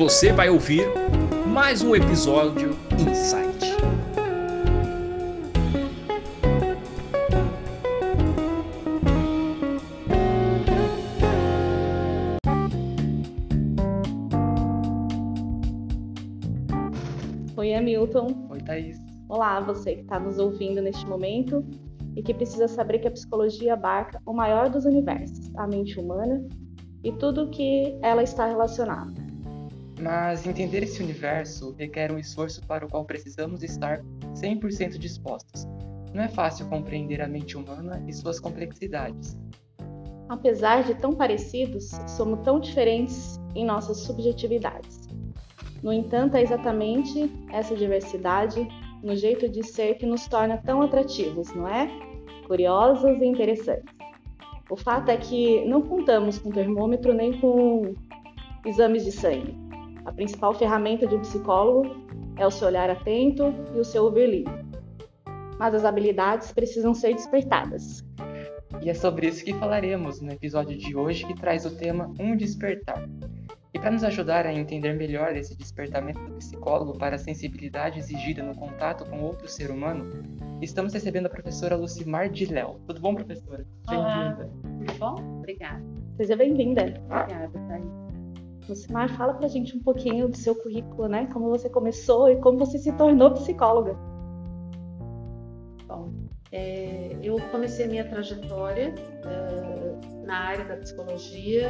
Você vai ouvir mais um episódio Insight. Oi, Hamilton. Oi, Thaís. Olá, você que está nos ouvindo neste momento e que precisa saber que a psicologia abarca o maior dos universos, a mente humana e tudo o que ela está relacionada. Mas entender esse universo requer um esforço para o qual precisamos estar 100% dispostos. Não é fácil compreender a mente humana e suas complexidades. Apesar de tão parecidos, somos tão diferentes em nossas subjetividades. No entanto, é exatamente essa diversidade no jeito de ser que nos torna tão atrativos, não é? Curiosos e interessantes. O fato é que não contamos com termômetro nem com exames de sangue. A principal ferramenta de um psicólogo é o seu olhar atento e o seu ouvir livre. Mas as habilidades precisam ser despertadas. E é sobre isso que falaremos no episódio de hoje, que traz o tema Um Despertar. E para nos ajudar a entender melhor esse despertamento do psicólogo para a sensibilidade exigida no contato com outro ser humano, estamos recebendo a professora Lucimar de Léo. Tudo bom, professora? Bem-vinda. Tudo bom? Obrigada. Seja bem-vinda. Obrigada, Thaís. Lucimar, fala pra gente um pouquinho do seu currículo, né? Como você começou e como você se tornou psicóloga. Bom, é, eu comecei a minha trajetória é, na área da psicologia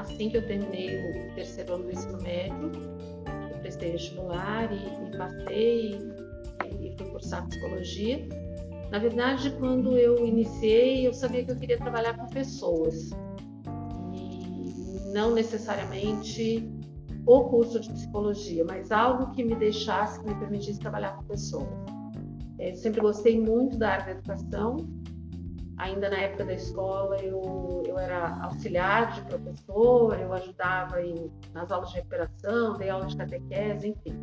assim que eu terminei o terceiro ano do ensino médio. Eu prestei vestibular e, e passei e, e fui cursar psicologia. Na verdade, quando eu iniciei, eu sabia que eu queria trabalhar com pessoas não necessariamente o curso de psicologia, mas algo que me deixasse, que me permitisse trabalhar com pessoas. Eu sempre gostei muito da área da educação. Ainda na época da escola, eu, eu era auxiliar de professor, eu ajudava em, nas aulas de recuperação, dei aula de catequese, enfim.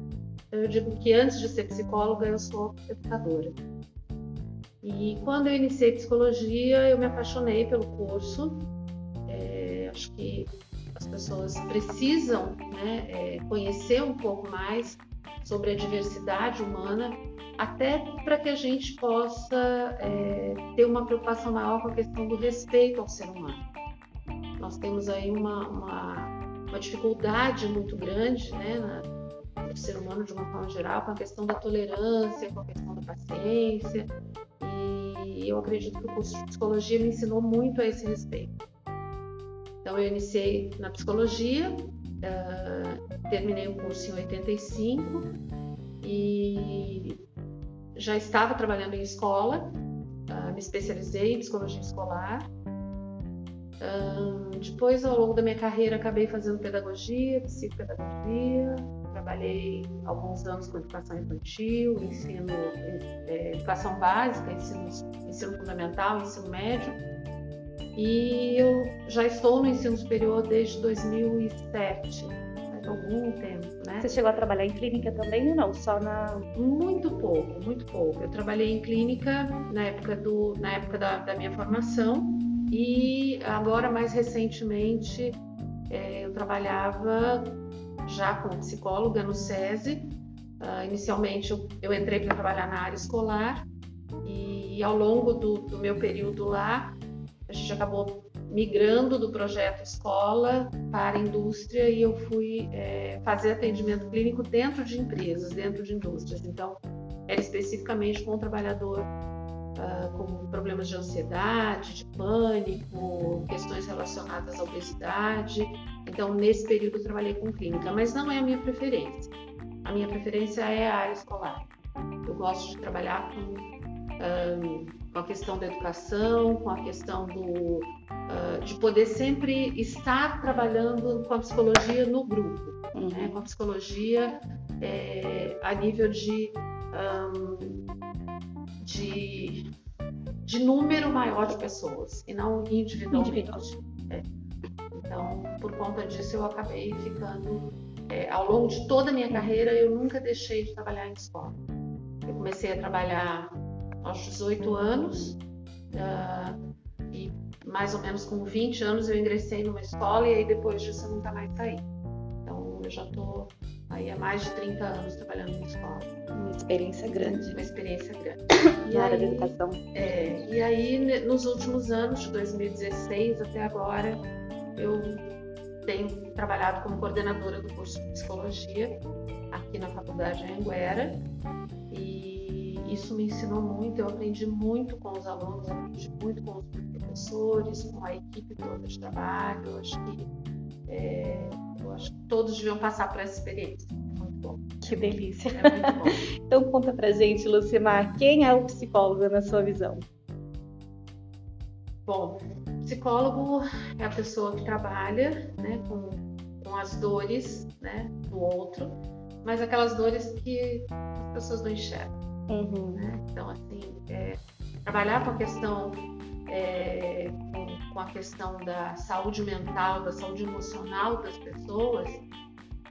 Então, eu digo que antes de ser psicóloga, eu sou educadora. E quando eu iniciei psicologia, eu me apaixonei pelo curso. É, acho que as pessoas precisam né, é, conhecer um pouco mais sobre a diversidade humana, até para que a gente possa é, ter uma preocupação maior com a questão do respeito ao ser humano. Nós temos aí uma, uma, uma dificuldade muito grande né, na, no ser humano de uma forma geral, com a questão da tolerância, com a questão da paciência, e eu acredito que o curso de psicologia me ensinou muito a esse respeito. Então, eu iniciei na psicologia, uh, terminei o curso em 85 e já estava trabalhando em escola, uh, me especializei em psicologia escolar. Uh, depois, ao longo da minha carreira, acabei fazendo pedagogia, psicopedagogia, trabalhei alguns anos com educação infantil, ensino, é, educação básica, ensino, ensino fundamental, ensino médio. E eu já estou no ensino superior desde 2007, faz algum tempo, né? Você chegou a trabalhar em clínica também ou não? Só na. Muito pouco, muito pouco. Eu trabalhei em clínica na época, do, na época da, da minha formação e agora, mais recentemente, é, eu trabalhava já como psicóloga no SESI. Uh, inicialmente eu, eu entrei para trabalhar na área escolar e, ao longo do, do, meu período lá a gente acabou migrando do projeto escola para indústria e eu fui é, fazer atendimento clínico dentro de empresas, dentro de indústrias. Então era especificamente com o trabalhador uh, com problemas de ansiedade, de pânico, questões relacionadas à obesidade. Então, nesse período, eu trabalhei com clínica, mas não é a minha preferência. A minha preferência é a área escolar. Eu gosto de trabalhar com, um, com a questão da educação, com a questão do, uh, de poder sempre estar trabalhando com a psicologia no grupo, uhum. né? com a psicologia é, a nível de um, de, de número maior de pessoas e não individualmente. É. Então, por conta disso, eu acabei ficando. É, ao longo de toda a minha carreira, eu nunca deixei de trabalhar em escola. Eu comecei a trabalhar aos 18 anos uh, e mais ou menos com 20 anos eu ingressei numa escola e aí depois disso eu nunca mais saí. Então, eu já estou aí há mais de 30 anos trabalhando em escola. Uma experiência grande. Uma experiência grande. na área da educação. É, e aí, nos últimos anos, de 2016 até agora, eu tenho trabalhado como coordenadora do curso de psicologia aqui na Faculdade Anguera e isso me ensinou muito, eu aprendi muito com os alunos, aprendi muito com os professores, com a equipe toda de trabalho, eu acho que, é, eu acho que todos deviam passar por essa experiência. Muito bom. Que delícia. É muito bom. então conta pra gente, Lucimar, quem é o psicólogo na sua visão? Bom, psicólogo é a pessoa que trabalha né, com, com as dores né, do outro, mas aquelas dores que as pessoas não enxergam. Uhum. Né? Então, assim, é, trabalhar com a questão é, com, com, a questão da saúde mental, da saúde emocional das pessoas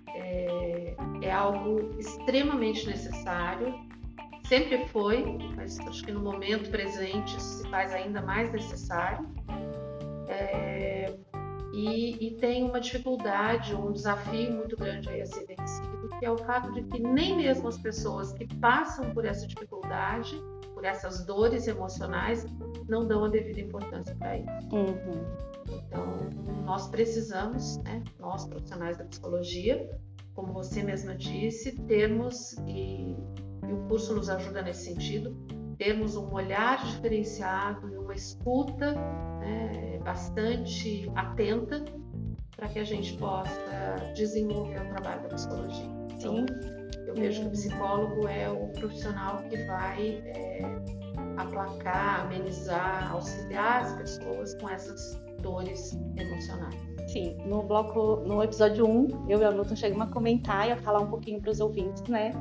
é, é algo extremamente necessário sempre foi, mas acho que no momento presente se faz ainda mais necessário. É, e, e, tem uma dificuldade, um desafio muito grande a ser vencido, que é o fato de que nem mesmo as pessoas que passam por essa dificuldade, por essas dores emocionais, não dão a devida importância para isso. Uhum. Então, nós precisamos, né, nós profissionais da psicologia, como você mesma disse, termos e e o curso nos ajuda nesse sentido, termos um olhar diferenciado e uma escuta né, bastante atenta para que a gente possa desenvolver o trabalho da psicologia. Então, eu vejo que o psicólogo é o profissional que vai é, aplacar, amenizar, auxiliar as pessoas com essas dores emocionais. Sim, no bloco, no episódio 1, eu e a Newton chegamos a comentar e a falar um pouquinho para os ouvintes, né,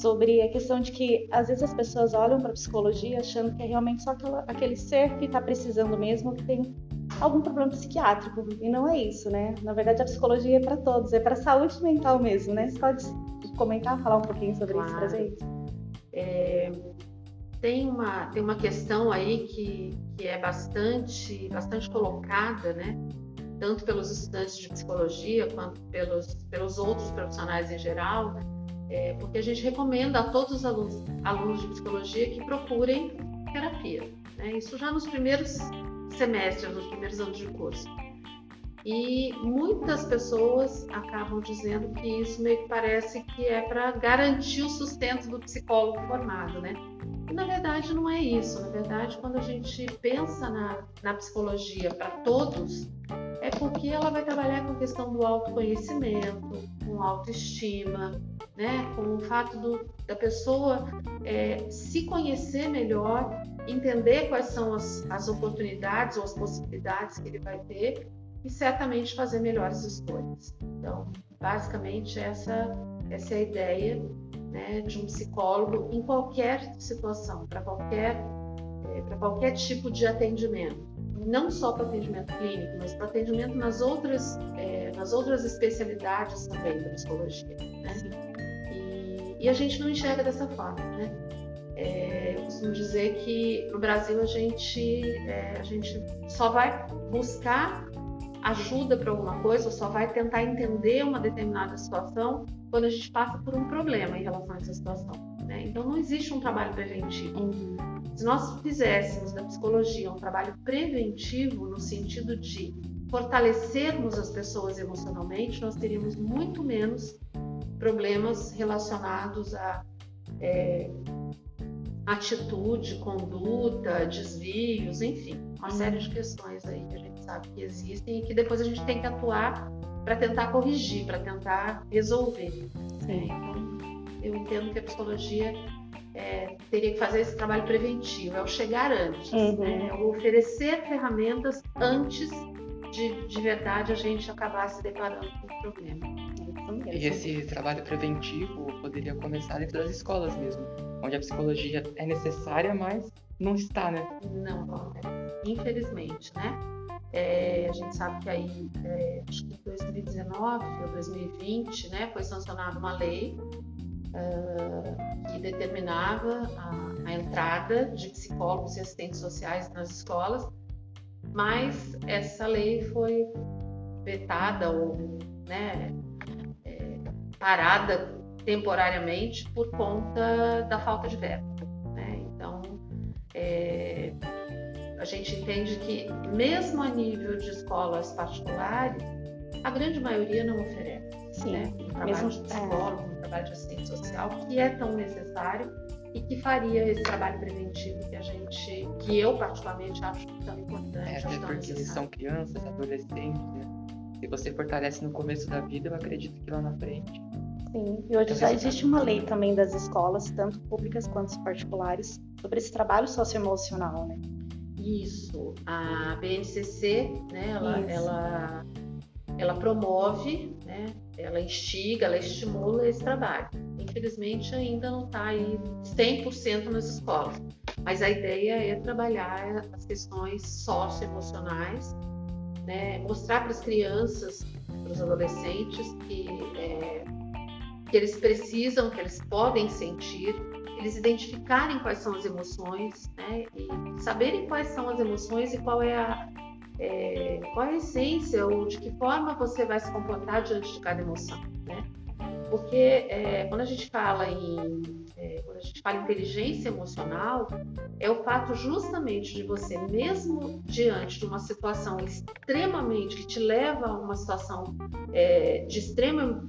sobre a questão de que às vezes as pessoas olham para a psicologia achando que é realmente só aquela, aquele ser que está precisando mesmo, que tem algum problema psiquiátrico. E não é isso, né? Na verdade, a psicologia é para todos, é para a saúde mental mesmo, né? Você pode comentar, falar um pouquinho sobre claro. isso para gente? É, tem, uma, tem uma questão aí que, que é bastante, bastante colocada, né? Tanto pelos estudantes de psicologia quanto pelos, pelos outros profissionais em geral, é, porque a gente recomenda a todos os alunos, alunos de psicologia que procurem terapia. Né? Isso já nos primeiros semestres, nos primeiros anos de curso. E muitas pessoas acabam dizendo que isso meio que parece que é para garantir o sustento do psicólogo formado, né? E na verdade não é isso. Na verdade, quando a gente pensa na, na psicologia para todos, é porque ela vai trabalhar com a questão do autoconhecimento, com autoestima, né? com o fato do, da pessoa é, se conhecer melhor, entender quais são as, as oportunidades ou as possibilidades que ele vai ter e certamente fazer melhores escolhas. Então, basicamente, essa, essa é a ideia né, de um psicólogo em qualquer situação, para qualquer, é, para qualquer tipo de atendimento não só para atendimento clínico, mas para atendimento nas outras, é, nas outras especialidades também da psicologia. Né? E, e, a gente não enxerga dessa forma. Né? É, eu costumo dizer que no Brasil a gente, é, a gente só vai buscar ajuda para alguma coisa, ou só vai tentar entender uma determinada situação quando a gente passa por um problema em relação a essa situação. Né? Então não existe um trabalho preventivo. Uhum. Se nós fizéssemos da psicologia um trabalho preventivo no sentido de fortalecermos as pessoas emocionalmente, nós teríamos muito menos problemas relacionados a é, atitude, conduta, desvios, enfim, uma série de questões aí que a gente sabe que existem e que depois a gente tem que atuar para tentar corrigir, para tentar resolver. Sim. Então, eu entendo que a psicologia é, teria que fazer esse trabalho preventivo, é o chegar antes, uhum. né? é o oferecer ferramentas antes de, de verdade a gente acabar se deparando com o problema. E esse trabalho preventivo poderia começar dentro das escolas mesmo, onde a psicologia é necessária, mas não está, né? Não, não é. infelizmente, né? É, a gente sabe que aí, é, acho que em 2019 ou 2020, né, foi sancionada uma lei uh, que determinava a, a, entrada de psicólogos e assistentes sociais nas escolas, mas essa lei foi vetada ou né, parada temporariamente por conta da falta de verba. Né? Então, é, a gente entende que, mesmo a nível de escolas particulares, a grande maioria não oferece. Sim, né? Um trabalho mesmo- de psicólogo, um trabalho de assistente social, que é tão necessário e que faria esse trabalho preventivo que a gente, que eu particularmente acho tão importante, É, até tão porque eles necessário. são crianças, adolescentes, né? Se você fortalece no começo da vida, eu acredito que lá na frente. Sim, e hoje Então, já existe uma lei também das escolas, tanto públicas quanto particulares, sobre esse trabalho socioemocional, né? Isso, a BNCC, né, ela, ela, ela promove, né, ela instiga, ela estimula esse trabalho. Infelizmente ainda não está aí 100% nas escolas, mas a ideia é trabalhar as questões socioemocionais, né, mostrar para as crianças, para os adolescentes que, é, que eles precisam, que eles podem sentir, eles identificarem quais são as emoções, né, e saberem quais são as emoções e qual é a é, qual é a essência ou de que forma você vai se comportar diante de cada emoção, né? Porque é, quando a gente fala em é, quando a gente fala em inteligência emocional é o fato justamente de você mesmo diante de uma situação extremamente que te leva a uma situação é, de extrema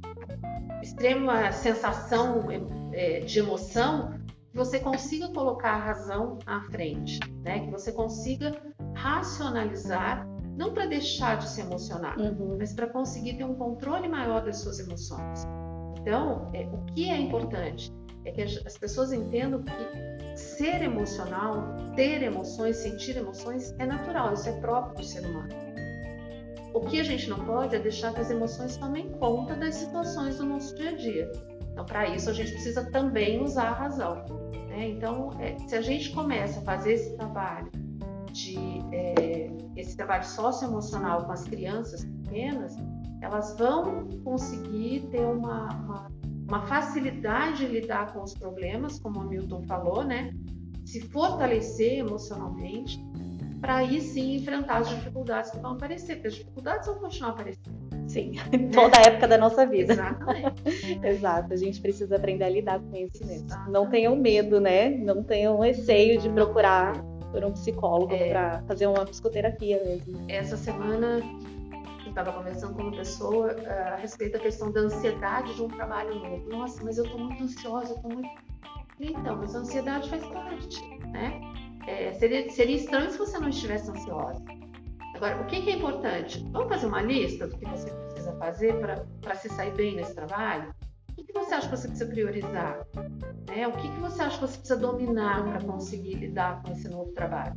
extrema sensação é, de emoção que você consiga colocar a razão à frente, né? Que você consiga racionalizar, não para deixar de se emocionar, Uhum. mas para conseguir ter um controle maior das suas emoções. Então, é, o que é importante é que as, as pessoas entendam que ser emocional, ter emoções, sentir emoções é natural, isso é próprio do ser humano. O que a gente não pode é deixar que as emoções tomem conta das situações do nosso dia a dia. Então, para isso, a gente precisa também usar a razão. né? Então, é, se a gente começa a fazer esse trabalho de é, esse trabalho socioemocional com as crianças pequenas, elas vão conseguir ter uma, uma, uma facilidade de lidar com os problemas, como o Milton falou, né? Se fortalecer emocionalmente, para aí sim enfrentar as dificuldades que vão aparecer, porque as dificuldades vão continuar aparecendo. Sim, em toda a época da nossa vida. Exatamente. Exato, a gente precisa aprender a lidar com isso mesmo. Exatamente. Não tenham medo, né? Não tenham receio de procurar por um psicólogo É. para fazer uma psicoterapia mesmo. Essa semana eu estava conversando com uma pessoa ah, a respeito da questão da ansiedade de um trabalho novo. Nossa, mas eu estou muito ansiosa, eu estou muito. Então, mas a ansiedade faz parte, né? É, seria, seria estranho se você não estivesse ansiosa. Agora, o que, que é importante? Vamos fazer uma lista do que você precisa fazer para se sair bem nesse trabalho? O que, que você acha que você precisa priorizar? Né? O que, que você acha que você precisa dominar para conseguir lidar com esse novo trabalho?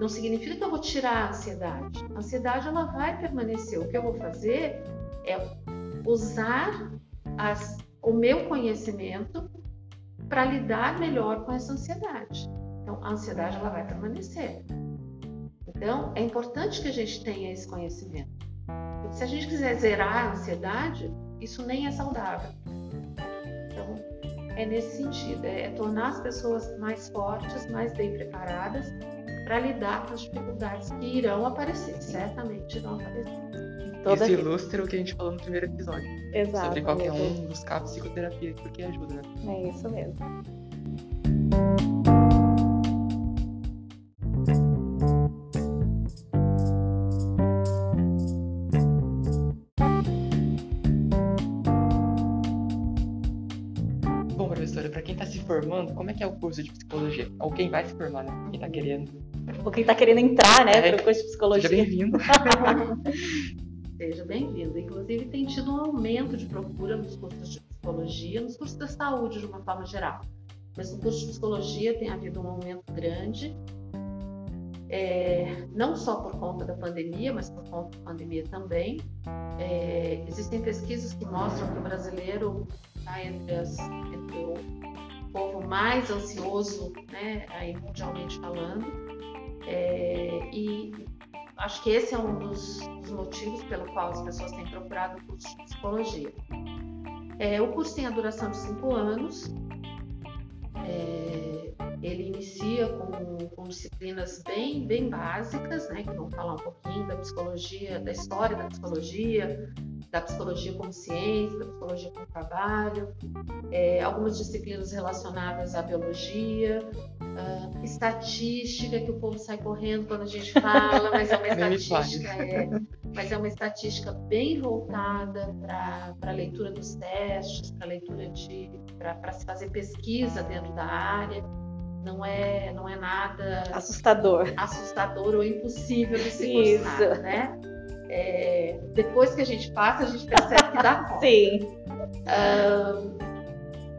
Não significa que eu vou tirar a ansiedade. A ansiedade ela vai permanecer. O que eu vou fazer é usar as- o meu conhecimento para lidar melhor com essa ansiedade. Então, a ansiedade ela vai permanecer. Então, é importante que a gente tenha esse conhecimento. Porque se a gente quiser zerar a ansiedade, isso nem é saudável. Então, é nesse sentido, é, é tornar as pessoas mais fortes, mais bem preparadas para lidar com as dificuldades que irão aparecer, certamente irão aparecer. Toda Isso vida. ilustra o que a gente falou no primeiro episódio. Exato. sobre qualquer mesmo. um buscar psicoterapia, porque ajuda, né? É isso mesmo. Que é o curso de psicologia? Ou quem vai se formar, né? Quem está querendo. Ou quem está querendo entrar, né, É. para o curso de psicologia. Seja bem-vindo. Seja bem-vindo. Inclusive, tem tido um aumento de procura nos cursos de psicologia, nos cursos da saúde de uma forma geral. Mas no curso de psicologia tem havido um aumento grande, é, não só por conta da pandemia, mas por conta da pandemia também. É, existem pesquisas que mostram que o brasileiro está entre, as- entre povo mais ansioso, né, aí mundialmente falando. É, e acho que esse é um dos, dos motivos pelo qual as pessoas têm procurado o curso de psicologia. É, o curso tem a duração de cinco anos. É, ele inicia com, com disciplinas bem, bem básicas, né, que vão falar um pouquinho da psicologia, da história da psicologia, da psicologia como ciência, da psicologia como trabalho, é, algumas disciplinas relacionadas à biologia, uh, estatística, que o povo sai correndo quando a gente fala, mas é uma estatística, é, mas é uma estatística bem voltada para a leitura dos testes, para leitura de para se fazer pesquisa dentro da área. Não é, não é nada assustador, assustador ou impossível de se cursar, né? É, depois que a gente passa, a gente percebe que dá conta. Sim.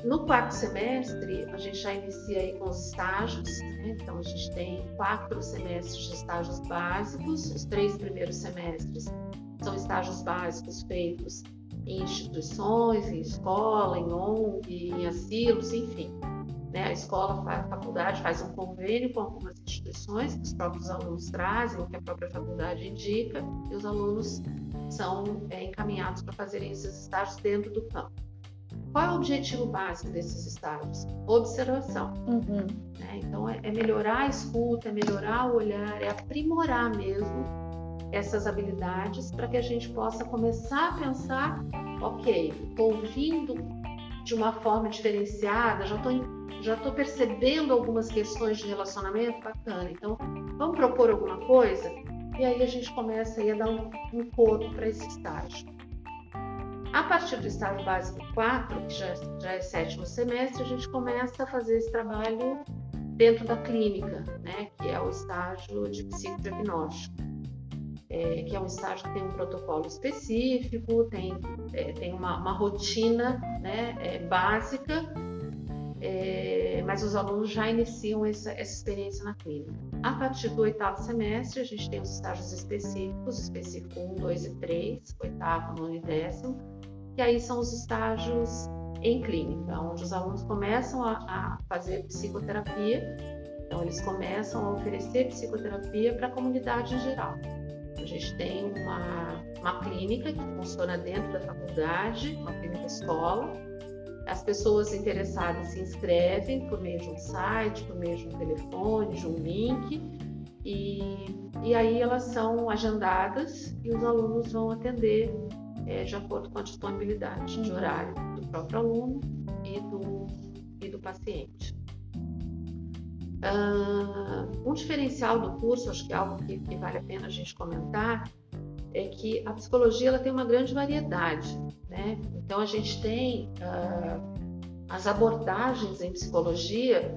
no quarto semestre, a gente já inicia aí com os estágios, né? então a gente tem quatro semestres de estágios básicos, os três primeiros semestres são estágios básicos feitos em instituições, em escola, em ONG, em asilos, enfim. Né? A escola, a faculdade faz um convênio com algumas instituições que os próprios alunos trazem, ou que a própria faculdade indica, e os alunos são é, encaminhados para fazerem esses estágios dentro do campo. Qual é o objetivo básico desses estágios? Observação. Uhum. Né? Então, é, é melhorar a escuta, é melhorar o olhar, é aprimorar mesmo essas habilidades para que a gente possa começar a pensar, ok, estou ouvindo de uma forma diferenciada, já estou já estou percebendo algumas questões de relacionamento bacana. Então, vamos propor alguma coisa? E aí a gente começa a dar um, um corpo para esse estágio. A partir do estágio básico 4, que já, já é sétimo semestre, a gente começa a fazer esse trabalho dentro da clínica, né, que é o estágio de psicodiagnóstico, é, que é um estágio que tem um protocolo específico, tem, é, tem uma, uma rotina né, é, básica é, mas os alunos já iniciam essa, essa, experiência na clínica. A partir do oitavo semestre, a gente tem os estágios específicos, específico 1, 2 e 3, oitavo, nono e décimo, que aí são os estágios em clínica, onde os alunos começam a, a fazer psicoterapia, então eles começam a oferecer psicoterapia para a comunidade em geral. A gente tem uma, uma clínica que funciona dentro da faculdade, uma clínica escola, as pessoas interessadas se inscrevem por meio de um site, por meio de um telefone, de um link, e, e aí elas são agendadas e os alunos vão atender é, de acordo com a disponibilidade de horário do próprio aluno e do, e do paciente. Uh, um diferencial do curso, acho que é algo que, que vale a pena a gente comentar, é que a psicologia ela tem uma grande variedade. Né? Então a gente tem uh, as abordagens em psicologia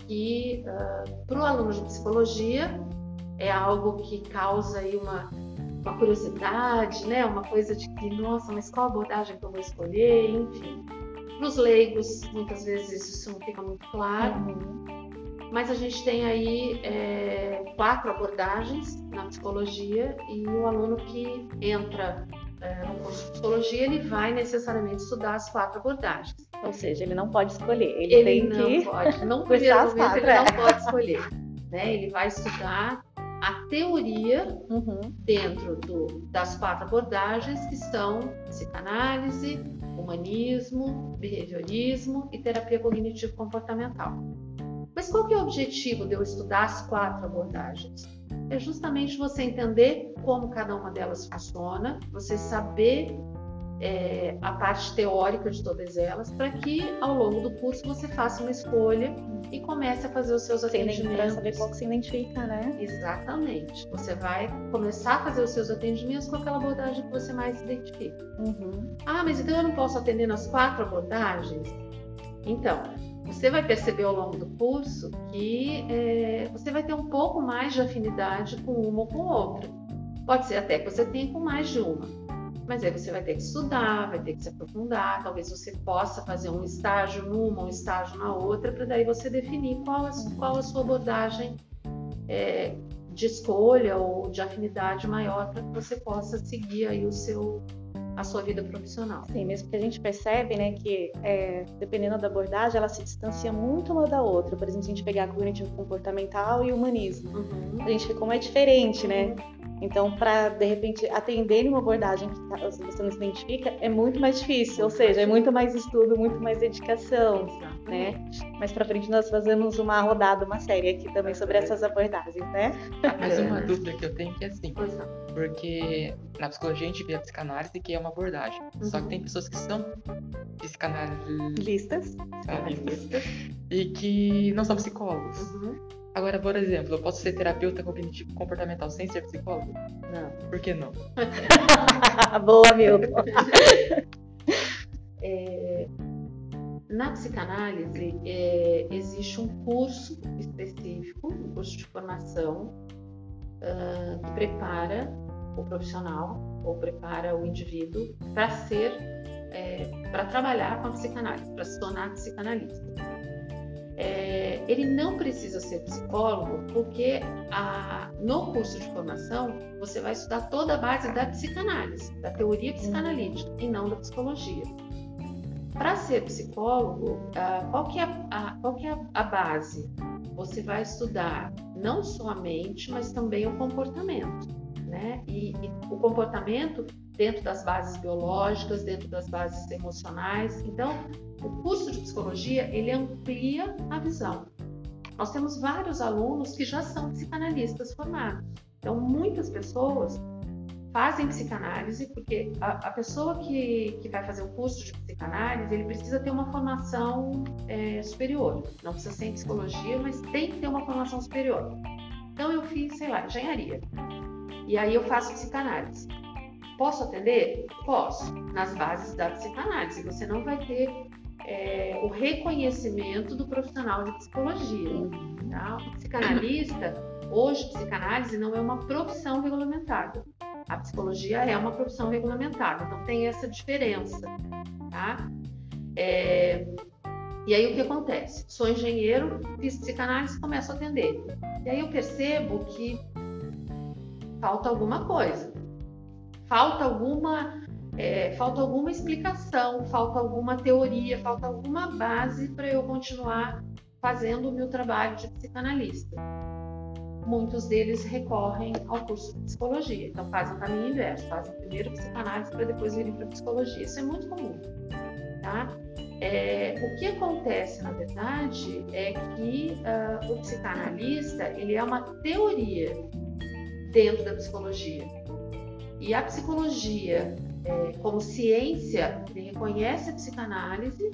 que uh, ah, para o aluno de psicologia é algo que causa aí uma, uma curiosidade, né? uma coisa de que, nossa, mas qual abordagem que eu vou escolher, enfim. Para os leigos, muitas vezes isso não fica muito claro. Uhum mas a gente tem aí é, quatro abordagens na psicologia e o aluno que entra é, no curso de psicologia ele vai necessariamente estudar as quatro abordagens. Ou seja, ele não pode escolher, ele, ele tem não que pode, não primeiro momento quatro, ele é. não pode escolher, né? Ele vai estudar a teoria uhum. dentro do, das quatro abordagens que são psicanálise, humanismo, behaviorismo e terapia cognitivo comportamental. Mas qual que é o objetivo de eu estudar as quatro abordagens? É justamente você entender como cada uma delas funciona, você saber é, a parte teórica de todas elas, para que ao longo do curso você faça uma escolha e comece a fazer os seus atendimentos. Para saber qual que se identifica, né? Exatamente. Você vai começar a fazer os seus atendimentos com aquela abordagem que você mais identifica. Uhum. Ah, mas então eu não posso atender nas quatro abordagens? Então, você vai perceber ao longo do curso que é, você vai ter um pouco mais de afinidade com uma ou com outra. Pode ser até que você tenha com mais de uma, mas aí você vai ter que estudar, vai ter que se aprofundar. Talvez você possa fazer um estágio numa, um estágio na outra, para daí você definir qual a, qual a sua abordagem é, de escolha ou de afinidade maior para que você possa seguir aí o seu a sua vida profissional. Sim, mesmo que a gente percebe, né, que é, dependendo da abordagem, ela se distancia muito uma da outra. Por exemplo, se a gente pegar cognitivo comportamental e humanismo, uhum. a gente vê como é diferente, né? Então, para de repente atender uma abordagem que tá, você não se identifica, é muito mais difícil, ou seja, é muito mais estudo, muito mais dedicação, né? Mais para frente nós fazemos uma rodada, uma série aqui também sobre essas abordagens, né? Mas uma dúvida que eu tenho é que é assim, porque na psicologia a gente vê a psicanálise que é uma abordagem, uhum. só que tem pessoas que são psicanalistas e que não são psicólogos. Uhum. Agora, por exemplo, eu posso ser terapeuta cognitivo comportamental sem ser psicólogo? Não. Por que não? Boa, Milton. é, na psicanálise, é, existe um curso específico, um curso de formação, uh, que prepara o profissional ou prepara o indivíduo para ser, é, para trabalhar com a psicanálise, para se tornar psicanalista é, ele não precisa ser psicólogo, porque a, no curso de formação você vai estudar toda a base da psicanálise, da teoria psicanalítica e não da psicologia. Para ser psicólogo, qual que é, a, qual que é a base? Você vai estudar não só a mente, mas também o comportamento. Né? E, e o comportamento dentro das bases biológicas, dentro das bases emocionais. Então, o curso de psicologia ele amplia a visão. Nós temos vários alunos que já são psicanalistas formados. Então, muitas pessoas fazem psicanálise porque a, a pessoa que, que vai fazer o curso de psicanálise ele precisa ter uma formação é, superior. Não precisa ser em psicologia, mas tem que ter uma formação superior. Então, eu fiz, sei lá, engenharia. E aí eu faço psicanálise. Posso atender? Posso, nas bases da psicanálise. Você não vai ter é, o reconhecimento do profissional de psicologia. Tá? Psicanalista, hoje, psicanálise não é uma profissão regulamentada. A psicologia é uma profissão regulamentada, então tem essa diferença. Tá? É, e aí o que acontece? Sou engenheiro, fiz psicanálise, começo a atender. E aí eu percebo que falta alguma coisa falta alguma é, falta alguma explicação, falta alguma teoria, falta alguma base para eu continuar fazendo o meu trabalho de psicanalista. Muitos deles recorrem ao curso de psicologia, então fazem o caminho inverso, fazem primeiro psicanálise para depois virem para psicologia. Isso é muito comum, tá? É, o que acontece, na verdade, é que uh, o psicanalista ele é uma teoria dentro da psicologia. E a psicologia, é, como ciência, ele reconhece a psicanálise,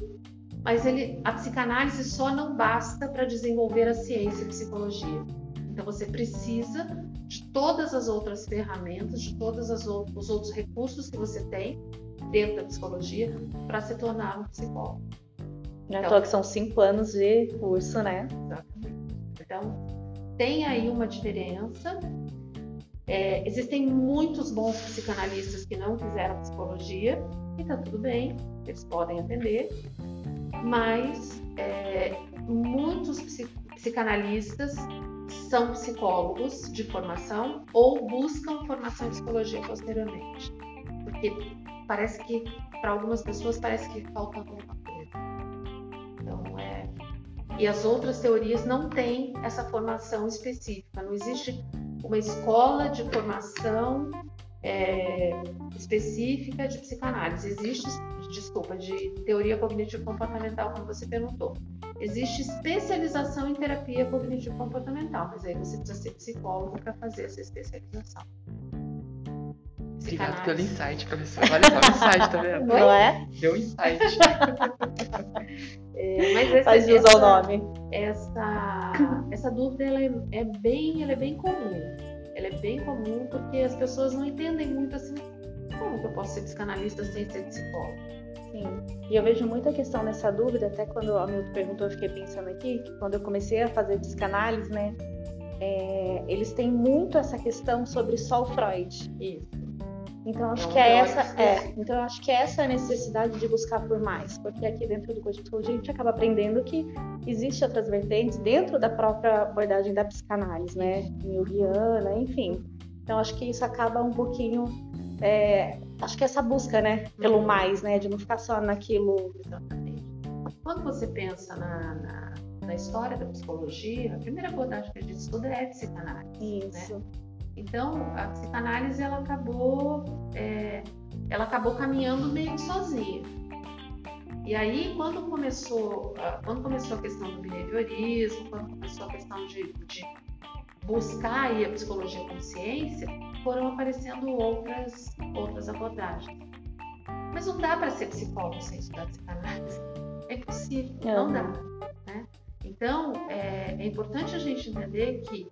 mas ele, a psicanálise só não basta para desenvolver a ciência e a psicologia. Então você precisa de todas as outras ferramentas, de todos os outros recursos que você tem dentro da psicologia para se tornar um psicólogo. Não então, que são cinco anos de curso, né? Exatamente. Então, tem aí uma diferença é, existem muitos bons psicanalistas que não fizeram psicologia e tá tudo bem, eles podem atender, mas é, muitos psicanalistas são psicólogos de formação ou buscam formação em psicologia posteriormente, porque parece que para algumas pessoas parece que falta alguma coisa. Então é e as outras teorias não têm essa formação específica, não existe uma escola de formação é, específica de psicanálise. Existe, desculpa, de teoria cognitivo comportamental, como você perguntou. Existe especialização em terapia cognitivo comportamental, mas aí você precisa ser psicólogo para fazer essa especialização. Obrigado pelo insight, professor. Olha só o insight, tá vendo? Não é? Deu insight. é, mas essa, Faz essa, o nome. Essa, essa dúvida ela é, é, bem, ela é bem comum. Ela é bem comum porque as pessoas não entendem muito assim, como que eu posso ser psicanalista sem ser psicólogo? Sim. E eu vejo muita questão nessa dúvida, até quando a Milton perguntou, eu fiquei pensando aqui, que quando eu comecei a fazer psicanálise, né, é, eles têm muito essa questão sobre só o Freud. Isso. Então acho que é essa, é, então acho que é essa a necessidade de buscar por mais, porque aqui dentro do Código a gente acaba aprendendo que existe outras vertentes dentro da própria abordagem da psicanálise, né, junguiana, enfim. Então acho que isso acaba um pouquinho, é, acho que essa busca, né, pelo uhum. mais, né, de não ficar só naquilo. Exatamente. Quando você pensa na, na, na história da psicologia, a primeira abordagem que a gente estuda é a psicanálise. Isso. Né? Então, a psicanálise ela acabou, é, ela acabou caminhando meio que sozinha. E aí, quando começou, quando começou a questão do behaviorismo, quando começou a questão de, de buscar aí a psicologia consciência, foram aparecendo outras, outras abordagens. Mas não dá para ser psicólogo sem estudar psicanálise. É impossível, não dá. Né? Então, é, é importante a gente entender que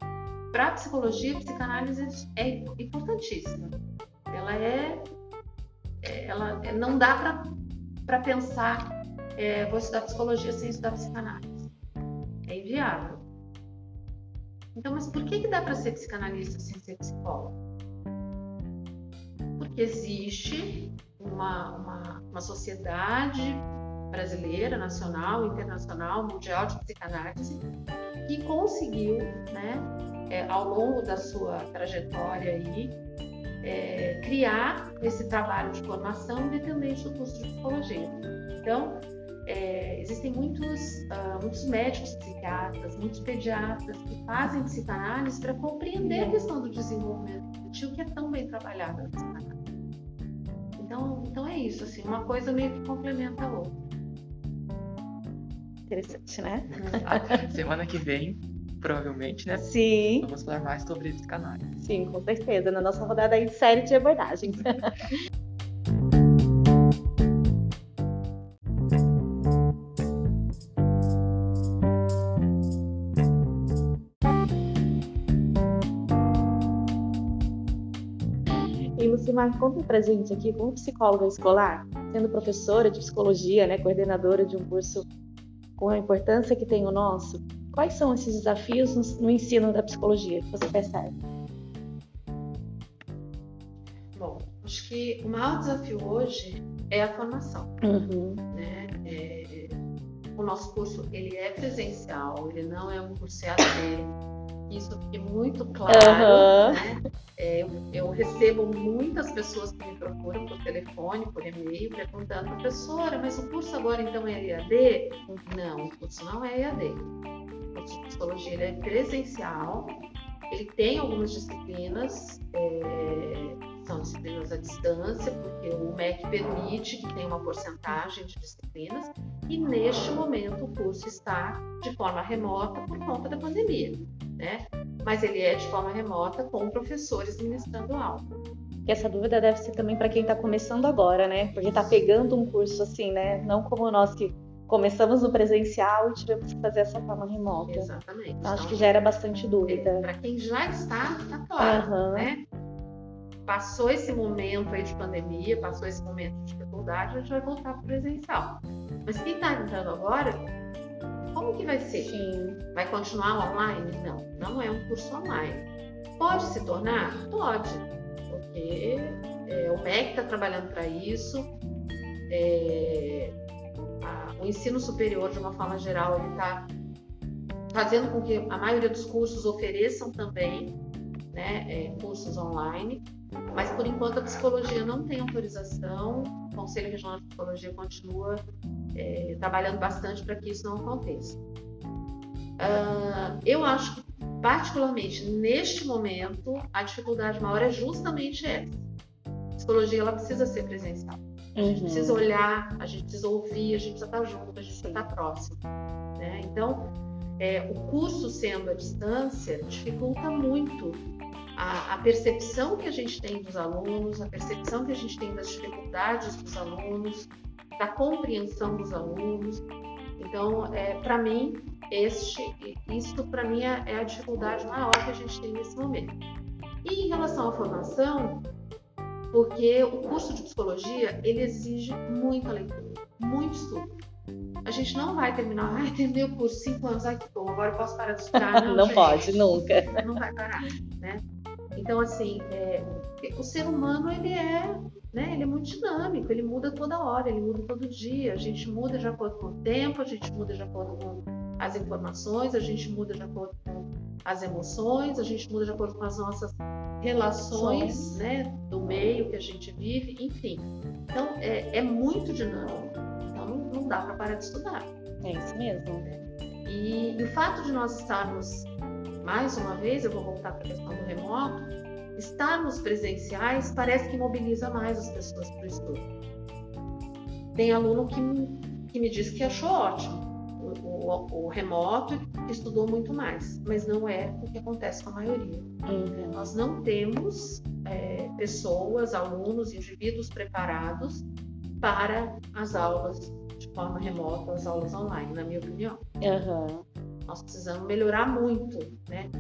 para a psicologia, a psicanálise é importantíssima. Ela é, é ela é, não dá para pensar é, vou estudar psicologia sem estudar psicanálise. É inviável. Então, mas por que, que dá para ser psicanalista sem ser psicólogo? Porque existe uma, uma, uma sociedade brasileira, nacional, internacional, mundial de psicanálise que conseguiu, né, é, ao longo da sua trajetória aí, é, criar esse trabalho de formação independente do curso de psicologia. Então, é, existem muitos, uh, muitos médicos psiquiatras, muitos pediatras que fazem psicanálise para compreender a questão do desenvolvimento infantil que é tão bem trabalhada na psicanálise. Então, então é isso, assim, uma coisa meio que complementa a outra. Interessante, né? Semana que vem provavelmente, né? Sim. Vamos falar mais sobre psicanálise. Sim, com certeza, na nossa rodada aí de série de abordagens. E Lucimar, conta pra gente aqui, como psicóloga escolar, sendo professora de psicologia, né, coordenadora de um curso com a importância que tem o nosso, Quais são esses desafios no, no ensino da psicologia que você percebe? Bom, acho que o maior desafio hoje é a formação. Uhum. Né? É, o nosso curso ele é presencial, ele não é um curso EAD. Isso fique muito claro. Uhum. Né? É, eu, eu, recebo muitas pessoas que me procuram por telefone, por e-mail, perguntando, professora, mas o curso agora então é EAD? Não, o curso não é EAD de psicologia é presencial, ele tem algumas disciplinas, é, são disciplinas à distância, porque o MEC permite que tenha uma porcentagem de disciplinas, e neste momento o curso está de forma remota por conta da pandemia, né? Mas ele é de forma remota com professores ministrando aula. E essa dúvida deve ser também para quem está começando agora, né? Porque está pegando um curso assim, né? Não como nós que começamos no presencial e tivemos que fazer essa forma remota. Exatamente. Então, acho que gera bastante dúvida. Para quem já está, está claro, uhum. né? Passou esse momento aí de pandemia, passou esse momento de dificuldade, a gente vai voltar para o presencial. Mas quem está entrando agora, como que vai ser? Sim. Vai continuar online? Não, não é um curso online. Pode se tornar? Pode, porque é, o MEC está trabalhando para isso. É, o ensino superior, de uma forma geral, ele está fazendo com que a maioria dos cursos ofereçam também né, é, cursos online, mas por enquanto a psicologia não tem autorização, o Conselho Regional de Psicologia continua é, trabalhando bastante para que isso não aconteça. Uh, eu acho que, particularmente neste momento, a dificuldade maior é justamente essa. A psicologia ela precisa ser presencial. A gente uhum. precisa olhar, a gente precisa ouvir, a gente precisa estar junto, a gente precisa estar próximo. Né? Então, é, o curso sendo à distância dificulta muito a, a, percepção que a gente tem dos alunos, a percepção que a gente tem das dificuldades dos alunos, da compreensão dos alunos. Então, é, para mim, este, isso para mim é, é a dificuldade maior que a gente tem nesse momento. E em relação à formação, porque o curso de psicologia ele exige muita leitura, muito estudo. A gente não vai terminar, ai, terminei o curso cinco anos, bom, agora eu posso parar de estudar. Não, não pode, nunca. Não vai parar, né? Então, assim, é, o ser humano, ele é, né, ele é muito dinâmico, ele muda toda hora, ele muda todo dia. A gente muda de acordo com o tempo, a gente muda de acordo com as informações, a gente muda de acordo com as emoções, a gente muda de acordo com as nossas relações né, do meio que a gente vive, enfim. Então, é, é muito dinâmico. Então, não, não dá para parar de estudar. É isso mesmo. E, e, o fato de nós estarmos, mais uma vez, eu vou voltar para a questão do remoto, estarmos presenciais parece que mobiliza mais as pessoas para o estudo. Tem aluno que, que me disse que achou ótimo o, o, o remoto e estudou muito mais, mas não é o que acontece com a maioria. Uhum. Nós não temos é, pessoas, alunos, indivíduos preparados para as aulas de forma remota, as aulas online, na minha opinião. Uhum. Nós precisamos melhorar muito, né?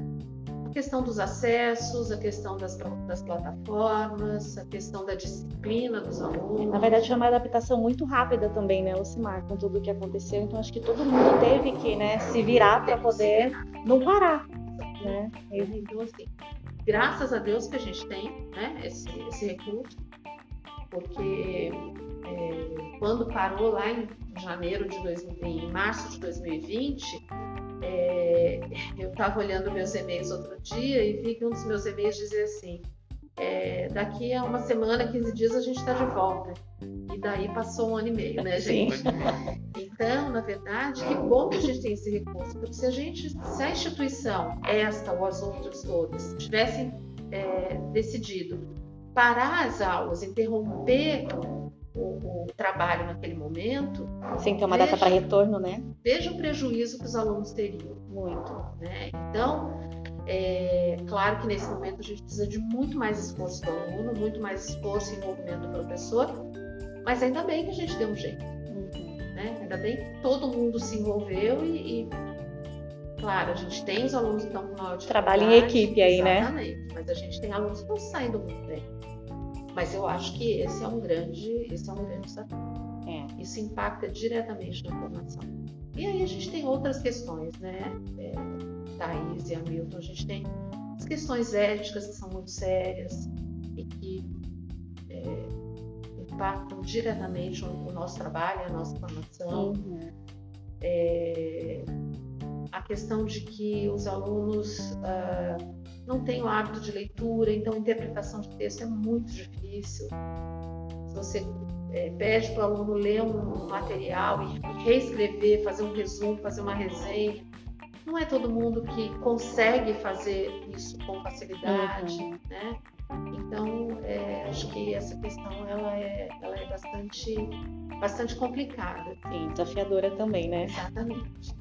A questão dos acessos, a questão das, das plataformas, a questão da disciplina dos alunos. Na verdade, foi uma adaptação muito rápida também, né, Lucimar, com tudo o que aconteceu. Então, acho que todo mundo teve que né, se virar para poder não parar. Né? Então, assim, graças a Deus que a gente tem né, esse, esse recurso, porque é, quando parou lá em janeiro de 2000, em março de 2020, é, eu estava olhando meus e-mails outro dia e vi que um dos meus e-mails dizia assim: é, daqui a uma semana, 15 dias, a gente está de volta. E daí passou um ano e meio, né, gente? Então, na verdade, que bom que a gente tem esse recurso, porque se a gente, se a instituição, esta ou as outras todas, tivessem é, decidido parar as aulas, interromper o, o, trabalho naquele momento. Sem ter uma veja, data para retorno, né? Veja o prejuízo que os alunos teriam. Muito. Né? Então, é claro que nesse momento a gente precisa de muito mais esforço do aluno, muito mais esforço e envolvimento do professor, mas ainda bem que a gente deu um jeito. Uhum. Né? Ainda bem que todo mundo se envolveu e, e Claro, a gente tem os alunos que estão com maior Trabalho em equipe aí, né? Exatamente, mas a gente tem alunos que estão saindo muito bem. Mas eu acho que esse é um grande, esse é um grande desafio. É. Isso impacta diretamente na formação. E aí a gente tem outras questões, né? É, Thaís e Hamilton, a gente tem as questões éticas que são muito sérias e que é, impactam diretamente o, nosso trabalho, a nossa formação. Uhum. É, a questão de que os alunos uh, não têm o hábito de leitura, então a interpretação de texto é muito difícil. Se você é, pede para o aluno ler um material e reescrever, fazer um resumo, fazer uma resenha, não é todo mundo que consegue fazer isso com facilidade, uhum. né? Então, é, acho que essa questão ela é, ela é bastante, bastante complicada. Sim, desafiadora também, né? Exatamente.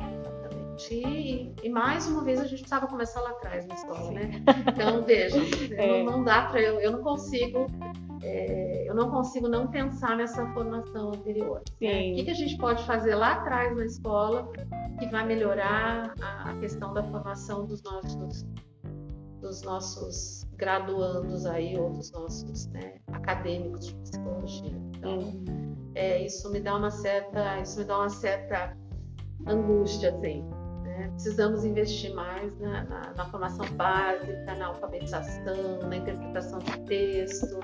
Exatamente. E, e, mais uma vez a gente precisava começar lá atrás na escola, né? Então, veja, é. não, não, dá para eu, eu não consigo. É, eu não consigo não pensar nessa formação anterior. Né? O que, que, a gente pode fazer lá atrás na escola que vai melhorar a, a questão da formação dos nossos dos nossos graduandos aí ou dos nossos né, acadêmicos de psicologia. Então, uhum. é, isso me dá uma certa, isso me dá uma certa angústia, assim. Né? Precisamos investir mais na, na, na, formação básica, na alfabetização, na interpretação de texto.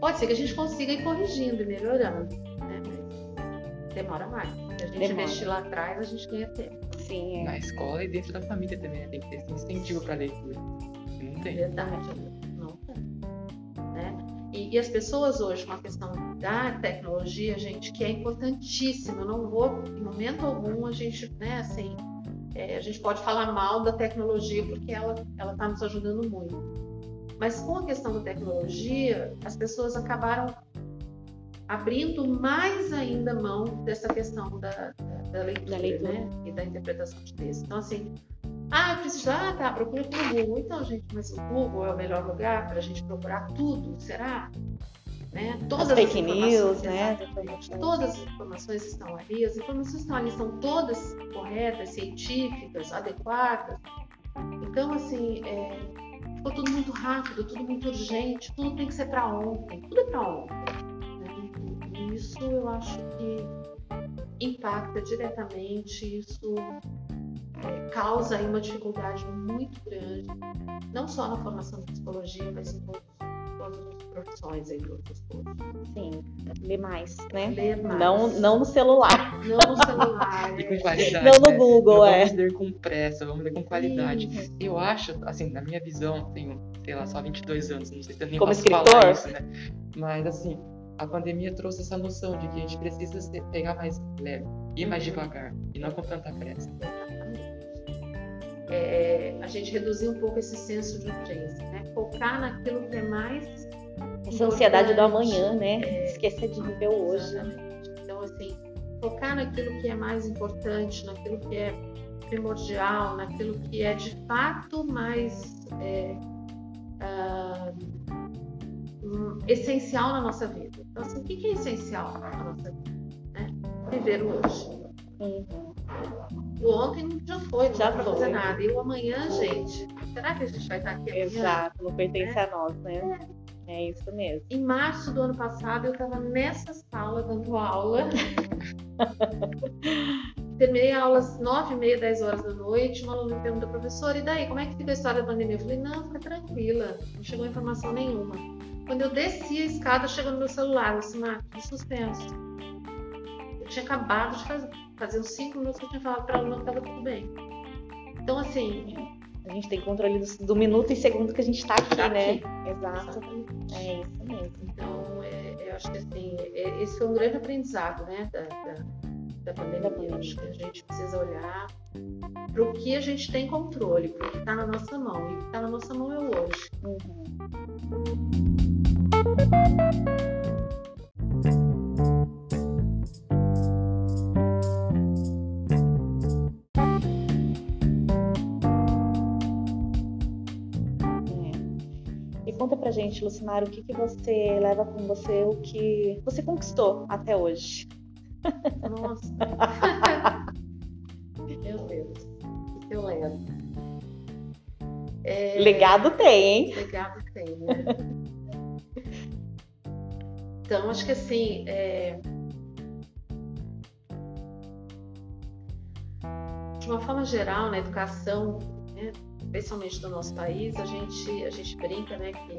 Pode ser que a gente consiga ir corrigindo e melhorando, né? mas demora mais. Se a gente demora. investir lá atrás, a gente ganha tempo. Sim, é. Na escola e dentro da família também, né? tem que ter esse incentivo para leitura. Não tem. Verdade, não tem. Né? E, e, as pessoas hoje, com a questão da tecnologia, gente, que é importantíssima, eu não vou, em momento algum, a gente, né, assim, é, a gente pode falar mal da tecnologia porque ela ela está nos ajudando muito. Mas com a questão da tecnologia, as pessoas acabaram abrindo mais ainda mão dessa questão da, da, leitura, da leitura. Né? e da interpretação de texto. Então, assim, ah, eu preciso, ah, tá, procura pelo Google. Então, gente, mas o Google é o melhor lugar para a gente procurar tudo, será? Né? Todas as, as fake news, né? Todas as informações estão ali, as informações estão ali, são todas corretas, científicas, adequadas. Então, assim, é, ficou tudo muito rápido, tudo muito urgente, tudo tem que ser para ontem, tudo é para ontem isso eu acho que impacta diretamente, isso é, causa uma dificuldade muito grande, não só na formação de psicologia, mas em todos, todas as profissões aí de outras coisas. Sim, ler mais, né? Ler mais. Não, não no celular. Não no celular. e com qualidade. Não no né? Google, não é. Vamos ler com pressa, vamos ler com qualidade. Sim. Eu acho, assim, na minha visão, tenho, sei lá, só 22 anos, não sei se eu nem Como posso escritor? falar isso, né? Mas, assim, a pandemia trouxe essa noção de que a gente precisa pegar mais leve, ir mais devagar e não com tanta pressa. É, a gente reduzir um pouco esse senso de urgência, né? Focar naquilo que é mais essa ansiedade do amanhã, né? É, Esquecer de viver o hoje. Então, assim, focar naquilo que é mais importante, naquilo que é primordial, naquilo que é de fato mais é, hum, essencial na nossa vida. Então, assim, o que que é essencial na nossa vida? né? Viver o hoje. Uhum. O ontem já foi, não Já dá pra foi. fazer nada. E o amanhã, gente, será que a gente vai estar aqui amanhã? Exato, não pertence a nós, né? É isso mesmo. Em março do ano passado, eu estava nessa sala dando aula. Terminei a aula às 9 e meia, 10 horas da noite. Uma aluna me perguntou, professora, e daí, como é que fica a história da pandemia? Eu falei, não, fica tranquila, não chegou informação nenhuma. Quando eu desci a escada, chegou no meu celular, o Simac, de suspenso. Eu tinha acabado de fazer, fazer uns 5 minutos que eu tinha falado para a aluna que estava tudo bem. Então, assim, A gente tem controle do, do minuto e segundo que a gente tá aqui, Tá né? aqui. Exato. exatamente. É isso mesmo. Então, é, eu acho que assim, é- esse foi um grande aprendizado, né, da, da, da pandemia. Acho que a gente precisa olhar para o que a gente tem controle, para o que está na nossa mão. E o que está na nossa mão é o hoje. Uhum. Conta pra gente, Lucimar, o que, que você leva com você, o que você conquistou até hoje? Nossa! Meu Deus, o que eu levo? É, Legado tem, hein? Legado tem, né? Então, acho que assim, é, de uma forma geral, na educação, né, especialmente do nosso país, a gente, a gente brinca, né, que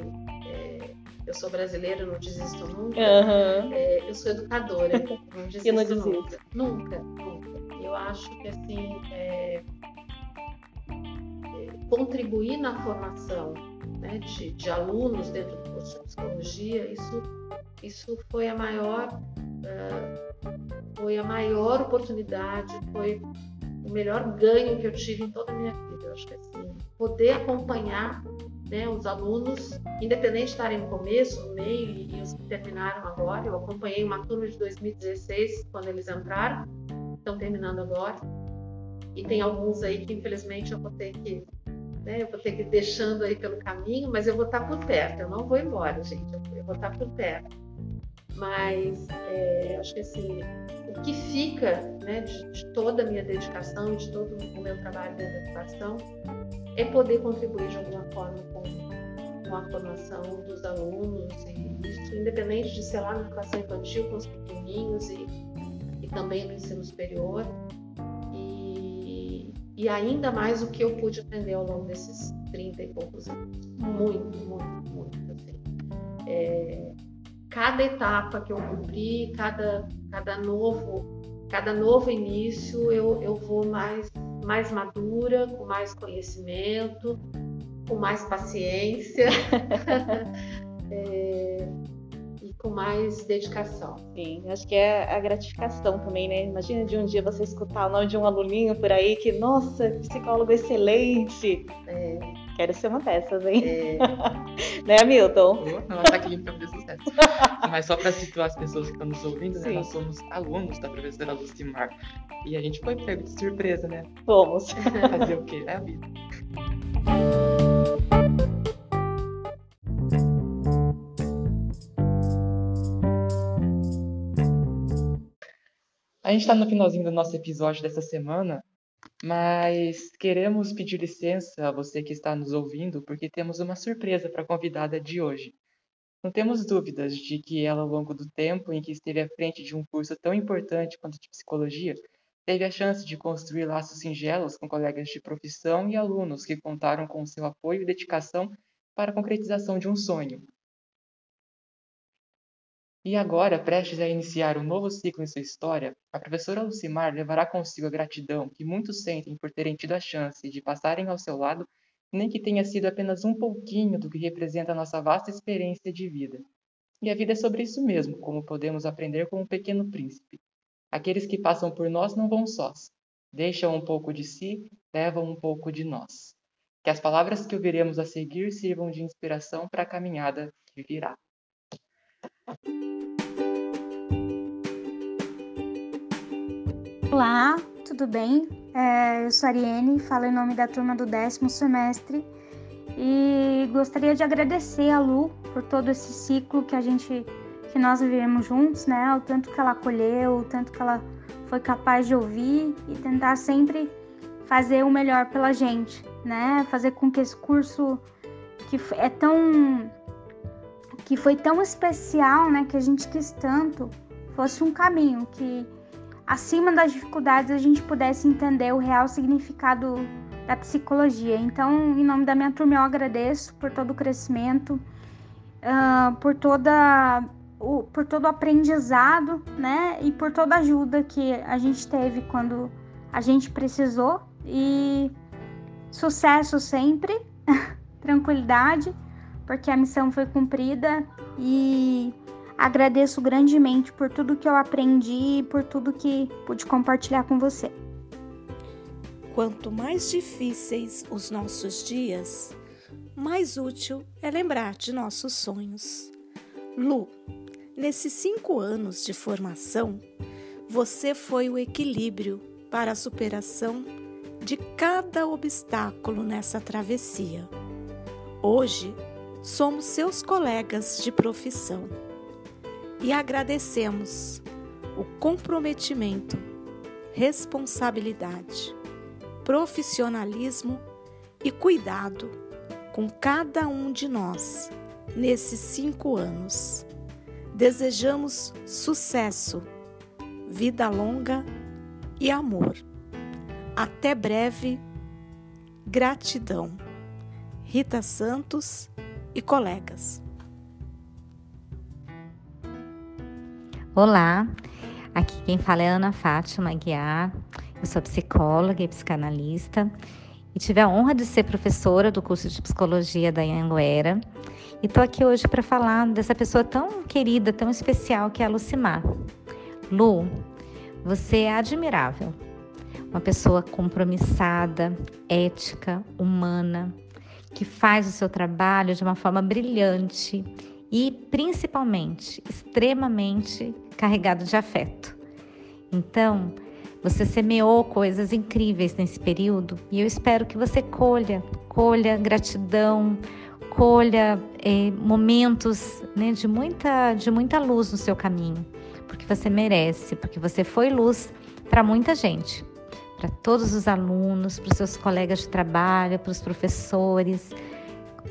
é, eu sou brasileira, não desisto nunca. Aham. É, eu sou educadora, não desisto Eu não desisto. nunca. Nunca, nunca. Eu acho que assim, é, é, contribuir na formação né, de, de alunos dentro do curso de psicologia, isso, isso foi a maior ah, foi a maior oportunidade, foi o melhor ganho que eu tive em toda a minha vida. Eu acho que assim, poder acompanhar né, os alunos, independente de estarem no começo, no meio e, os que terminaram agora. Eu acompanhei uma turma de 2016 quando eles entraram, estão terminando agora. E tem alguns aí que infelizmente eu vou ter que, né, eu vou ter que ir deixando aí pelo caminho, mas eu vou estar por perto. Eu não vou embora, gente. Eu, vou estar por perto. Mas é, acho que assim, o que fica né, de, de toda a minha dedicação de todo o meu trabalho da educação é poder contribuir de alguma forma com, com a formação dos alunos, e isso independente de ser lá na educação infantil com os pequenininhos e, e também no ensino superior. E, e ainda mais o que eu pude aprender ao longo desses 30 e poucos anos. Muito, muito, muito. Assim. É, cada etapa que eu cumpri, cada, cada novo cada novo início eu, eu vou mais, mais madura, com mais conhecimento, com mais paciência é, e com mais dedicação. Sim, acho que é a gratificação também, né? Imagina de um dia você escutar o nome de um aluninho por aí que, nossa, psicólogo excelente. É, Quero ser uma dessas, hein? é, Né, Milton? Ô, Não, tá aqui pra fazer sucesso. Mas só para situar as pessoas que estão nos ouvindo, né? Nós somos alunos da professora Lucimar. E a gente foi pego de surpresa, né? Vamos. Fazer o quê? É a vida. A gente está no finalzinho do nosso episódio dessa semana, mas queremos pedir licença a você que está nos ouvindo, porque temos uma surpresa para a convidada de hoje. Não temos dúvidas de que ela, ao longo do tempo em que esteve à frente de um curso tão importante quanto de psicologia, teve a chance de construir laços singelos com colegas de profissão e alunos que contaram com seu apoio e dedicação para a concretização de um sonho. E agora, prestes a iniciar um novo ciclo em sua história, a professora Lucimar levará consigo a gratidão que muitos sentem por terem tido a chance de passarem ao seu lado, nem que tenha sido apenas um pouquinho do que representa a nossa vasta experiência de vida. E a vida é sobre isso mesmo, como podemos aprender com o Pequeno Príncipe. Aqueles que passam por nós não vão sós. deixam um pouco de si, levam um pouco de nós. Que as palavras que ouviremos a seguir sirvam de inspiração para a caminhada que virá. Olá, tudo bem? É, eu sou a Ariane, falo em nome da turma do décimo semestre e gostaria de agradecer a Lu por todo esse ciclo que a gente, que nós vivemos juntos, né? O tanto que ela acolheu, o tanto que ela foi capaz de ouvir e tentar sempre fazer o melhor pela gente, né? Fazer com que esse curso que é tão que foi tão especial, né, que a gente quis tanto, fosse um caminho que acima das dificuldades, a gente pudesse entender o real significado da psicologia. Então, em nome da minha turma, eu agradeço por todo o crescimento, uh, por toda o, por todo o aprendizado, né? E por toda a ajuda que a gente teve quando a gente precisou. E sucesso sempre, tranquilidade, porque a missão foi cumprida e Agradeço grandemente por tudo que eu aprendi e por tudo que pude compartilhar com você. Quanto mais difíceis os nossos dias, mais útil é lembrar de nossos sonhos. Lu, nesses cinco anos de formação, você foi o equilíbrio para a superação de cada obstáculo nessa travessia. Hoje, somos seus colegas de profissão e agradecemos o comprometimento, responsabilidade, profissionalismo e cuidado com cada um de nós nesses cinco anos. Desejamos sucesso, vida longa e amor. Até breve. Gratidão. Rita Santos e colegas. Olá, aqui quem fala é Ana Fátima Guiar, eu sou psicóloga e psicanalista e tive a honra de ser professora do curso de psicologia da Anhanguera e estou aqui hoje para falar dessa pessoa tão querida, tão especial que é a Lucimar. Lu, você é admirável, uma pessoa compromissada, ética, humana, que faz o seu trabalho de uma forma brilhante e principalmente extremamente carregado de afeto. Então, você semeou coisas incríveis nesse período e eu espero que você colha, colha gratidão, colha eh, momentos né, de, muita, de muita luz no seu caminho, porque você merece, porque você foi luz para muita gente, para todos os alunos, para os seus colegas de trabalho, para os professores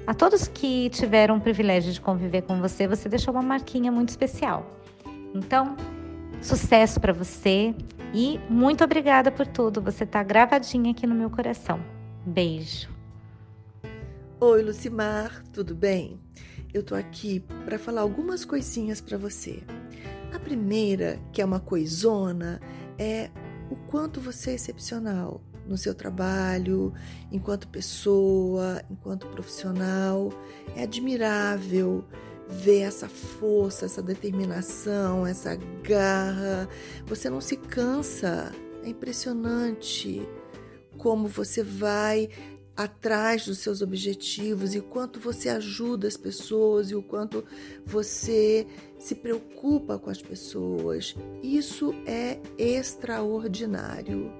a todos que tiveram o privilégio de conviver com você, você deixou uma marquinha muito especial. Então, sucesso para você e muito obrigada por tudo. Você está gravadinha aqui no meu coração. Beijo. Oi, Lucimar, tudo bem? Eu tô aqui para falar algumas coisinhas para você. A primeira, que é uma coisona, é o quanto você é excepcional no seu trabalho, enquanto pessoa, enquanto profissional. É admirável ver essa força, essa determinação, essa garra. Você não se cansa. É impressionante como você vai atrás dos seus objetivos e o quanto você ajuda as pessoas e o quanto você se preocupa com as pessoas. Isso é extraordinário.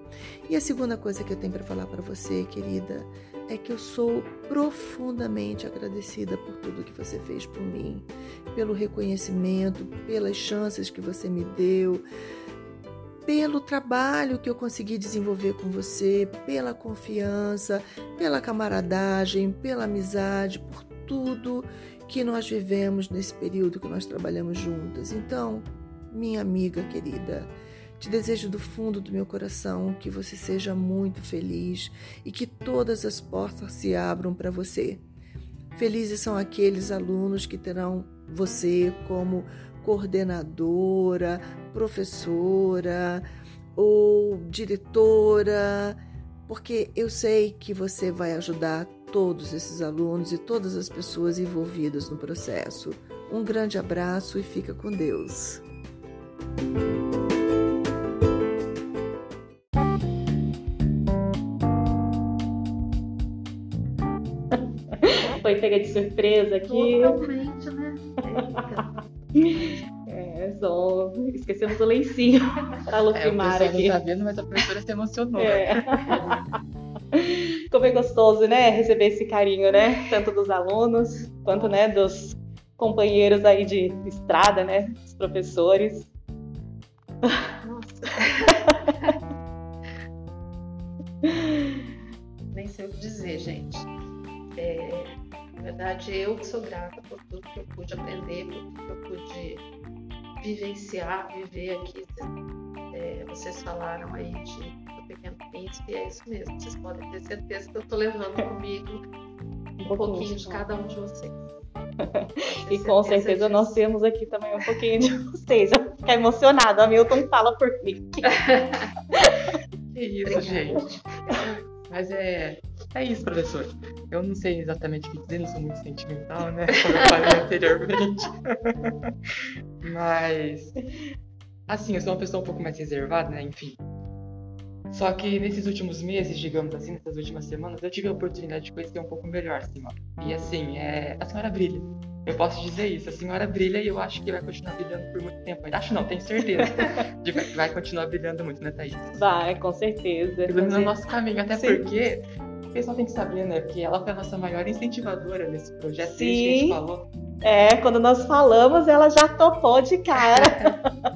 E a segunda coisa que eu tenho para falar para você, querida, é que eu sou profundamente agradecida por tudo que você fez por mim, pelo reconhecimento, pelas chances que você me deu pelo trabalho que eu consegui desenvolver com você, pela confiança, pela camaradagem, pela amizade, por tudo que nós vivemos nesse período que nós trabalhamos juntas. Então, minha amiga querida, te desejo do fundo do meu coração que você seja muito feliz e que todas as portas se abram para você. Felizes são aqueles alunos que terão você como coordenadora, professora ou diretora, porque eu sei que você vai ajudar todos esses alunos e todas as pessoas envolvidas no processo. Um grande abraço e fica com Deus. Foi pega de surpresa aqui. Totalmente, né? É, então. É, só esquecemos o lencinho para É, Lucimar pessoal aqui. não tá vendo, mas a professora se emocionou. É. Como é gostoso, né? Receber esse carinho, né? Tanto dos alunos quanto, né, dos companheiros aí de estrada, né? Dos professores. Nossa. Nem sei o que dizer, gente. É, na verdade, eu que sou grata por tudo que eu pude aprender, por tudo que eu pude vivenciar, viver aqui. É, vocês falaram aí de, do Pequeno Príncipe, e é isso mesmo. Vocês podem ter certeza que eu estou levando comigo um pouquinho de cada um de vocês. E com certeza nós temos aqui também um pouquinho de vocês. Eu vou ficar emocionada. A Milton fala por mim. Que isso, gente. Mas é, é isso, professor. Eu não sei exatamente o que dizer, não sou muito sentimental, né? Como eu falei anteriormente. Mas, assim, eu sou uma pessoa um pouco mais reservada, né? Enfim. Só que nesses últimos meses, digamos assim, nessas últimas semanas, eu tive a oportunidade de conhecer um pouco melhor, Simão. E assim, é... a senhora brilha. Eu posso dizer isso, a senhora brilha e eu acho que vai continuar brilhando por muito tempo. ainda. Acho não, tenho certeza. de que vai continuar brilhando muito, né, Thaís? Vai, com certeza. iluminando o nosso caminho. Até Sim. porque o pessoal tem que saber, né? Porque ela foi a nossa maior incentivadora nesse projeto, desde que a gente Sim. falou. É, quando nós falamos, ela já topou de cara.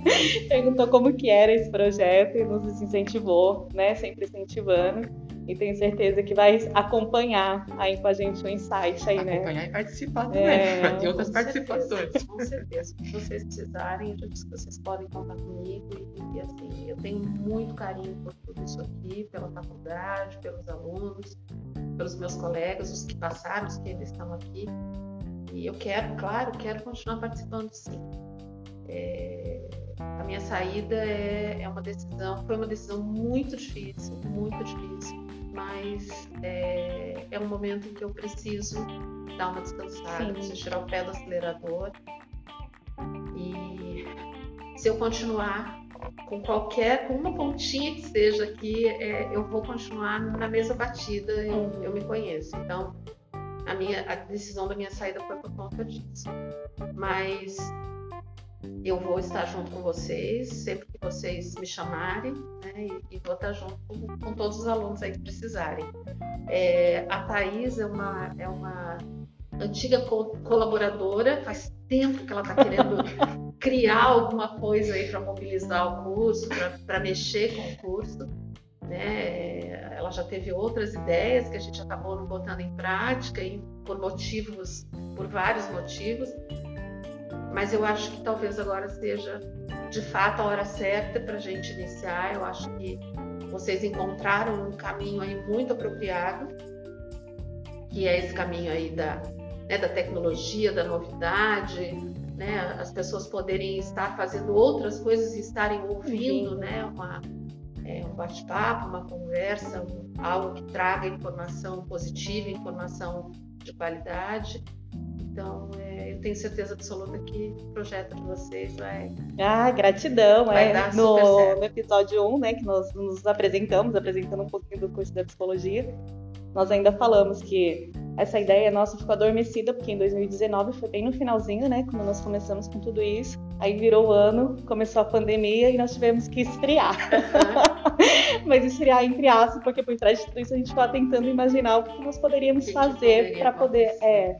Perguntou como que era esse projeto e nos incentivou, né? Sempre incentivando. E tenho certeza que vai acompanhar aí com a gente o insight aí, né? Acompanhar e participar também. É, Vai ter outras Com participações. certeza, Com certeza. Se vocês precisarem, eu já disse que vocês podem contar comigo. E, e, assim, eu tenho muito carinho por tudo isso aqui, pela faculdade, pelos alunos, pelos meus colegas, os que passaram, os que ainda estão aqui. E eu quero, claro, quero continuar participando sim. É, a minha saída é, é uma decisão, foi uma decisão muito difícil, muito difícil, mas é, é um momento em que eu preciso dar uma descansada, Sim. preciso tirar o pé do acelerador. E se eu continuar com qualquer, com uma pontinha que seja aqui, é, eu vou continuar na mesma batida, eu, eu me conheço. Então, a minha a decisão da minha saída foi por conta disso. Mas eu vou estar junto com vocês sempre que vocês me chamarem, né? E, e vou estar junto com, com todos os alunos aí que precisarem. É, a Thais é uma, é uma antiga co- colaboradora, faz tempo que ela está querendo criar alguma coisa aí para mobilizar o curso, para mexer com o curso. Né? Ela já teve outras ideias que a gente acabou não botando em prática e por motivos, por vários motivos. Mas eu acho que talvez agora seja de fato a hora certa para a gente iniciar. Eu acho que vocês encontraram um caminho aí muito apropriado, que é esse caminho aí da, né, da tecnologia, da novidade, né, as pessoas poderem estar fazendo outras coisas e estarem ouvindo, né, uma, é, um bate-papo, uma conversa, um- algo que traga informação positiva, informação de qualidade. Então, é, tenho certeza absoluta que o projeto de vocês vai Ah, gratidão, Vai é. dar super No, certo. no episódio 1, né, que nós nos apresentamos, apresentando um pouquinho do curso da psicologia, nós ainda falamos que essa ideia nossa ficou adormecida, porque em 2019 foi bem no finalzinho, né, quando nós começamos com tudo isso. Aí virou o ano, começou a pandemia e nós tivemos que esfriar. Mas esfriar entre aspas, porque por trás de tudo isso a gente ficava tentando imaginar o que nós poderíamos fazer para poder. É.